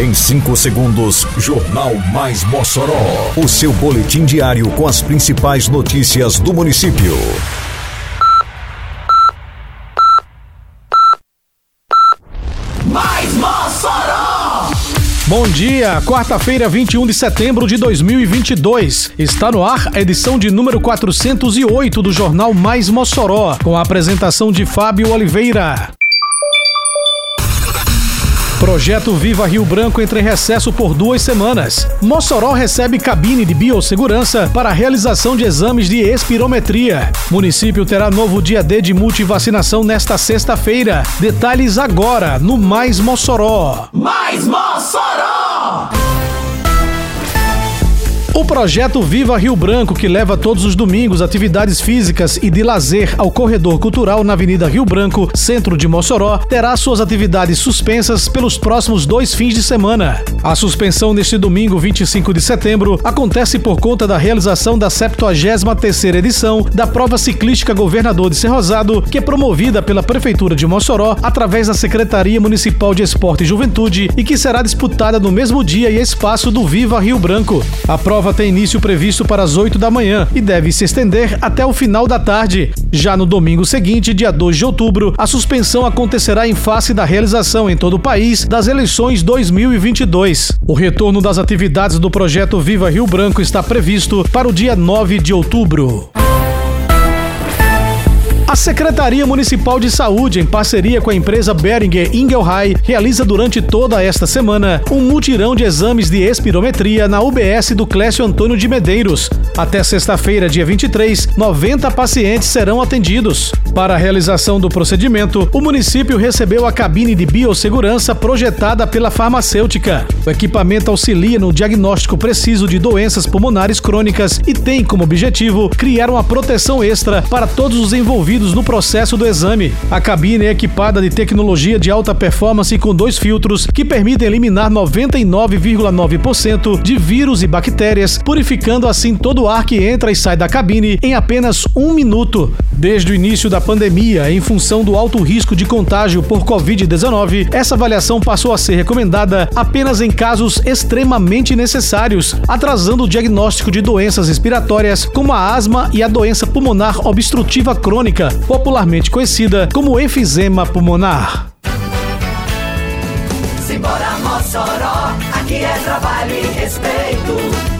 Em 5 segundos, Jornal Mais Mossoró. O seu boletim diário com as principais notícias do município. Mais Mossoró! Bom dia, quarta-feira, 21 de setembro de 2022. Está no ar a edição de número 408 do Jornal Mais Mossoró, com a apresentação de Fábio Oliveira. Projeto Viva Rio Branco entra em recesso por duas semanas. Mossoró recebe cabine de biossegurança para realização de exames de espirometria. Município terá novo dia D de multivacinação nesta sexta-feira. Detalhes agora no Mais Mossoró. Mais Mossoró! O projeto Viva Rio Branco, que leva todos os domingos atividades físicas e de lazer ao corredor cultural na Avenida Rio Branco, centro de Mossoró, terá suas atividades suspensas pelos próximos dois fins de semana. A suspensão neste domingo, 25 de setembro, acontece por conta da realização da 73ª edição da prova ciclística Governador de Cerrosado, que é promovida pela Prefeitura de Mossoró através da Secretaria Municipal de Esporte e Juventude e que será disputada no mesmo dia e espaço do Viva Rio Branco. A prova tem início previsto para as 8 da manhã e deve se estender até o final da tarde. Já no domingo seguinte, dia 2 de outubro, a suspensão acontecerá em face da realização em todo o país das eleições 2022. O retorno das atividades do projeto Viva Rio Branco está previsto para o dia 9 de outubro. A Secretaria Municipal de Saúde, em parceria com a empresa Beringer Ingelheim, realiza durante toda esta semana um mutirão de exames de espirometria na UBS do Clécio Antônio de Medeiros. Até sexta-feira, dia 23, 90 pacientes serão atendidos. Para a realização do procedimento, o município recebeu a cabine de biossegurança projetada pela farmacêutica. O equipamento auxilia no diagnóstico preciso de doenças pulmonares crônicas e tem como objetivo criar uma proteção extra para todos os envolvidos no processo do exame. A cabine é equipada de tecnologia de alta performance com dois filtros que permitem eliminar 99,9% de vírus e bactérias, purificando assim todo o ar que entra e sai da cabine em apenas um minuto. Desde o início da pandemia, em função do alto risco de contágio por Covid-19, essa avaliação passou a ser recomendada apenas em casos extremamente necessários, atrasando o diagnóstico de doenças respiratórias como a asma e a doença pulmonar obstrutiva crônica, popularmente conhecida como enfisema pulmonar. Simbora Mossoró, aqui é trabalho e respeito.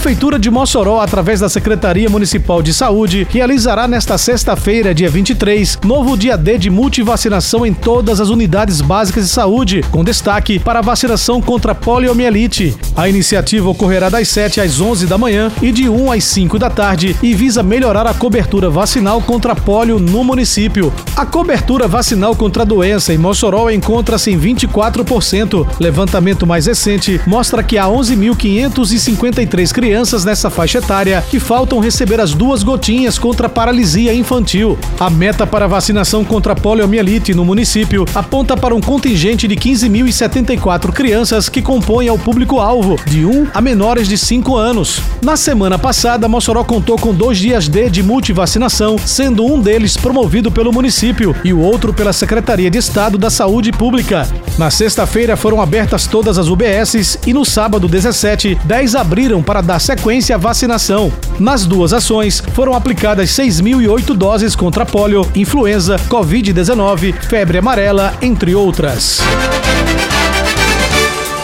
A Prefeitura de Mossoró, através da Secretaria Municipal de Saúde, realizará nesta sexta-feira, dia 23, novo dia D de multivacinação em todas as unidades básicas de saúde, com destaque para a vacinação contra poliomielite. A iniciativa ocorrerá das 7 às 11 da manhã e de 1 às 5 da tarde e visa melhorar a cobertura vacinal contra polio no município. A cobertura vacinal contra a doença em Mossoró encontra-se em 24%. Levantamento mais recente mostra que há 11.553 crianças nessa faixa etária que faltam receber as duas gotinhas contra a paralisia infantil. A meta para a vacinação contra a poliomielite no município aponta para um contingente de 15.074 crianças que compõem o público-alvo, de 1 a menores de 5 anos. Na semana passada, Mossoró contou com dois dias D de multivacinação, sendo um deles promovido pelo município e o outro pela Secretaria de Estado da Saúde Pública. Na sexta-feira foram abertas todas as UBSs e no sábado 17, 10 abriram para dar sequência à vacinação. Nas duas ações, foram aplicadas 6.008 doses contra polio, influenza, Covid-19, febre amarela, entre outras.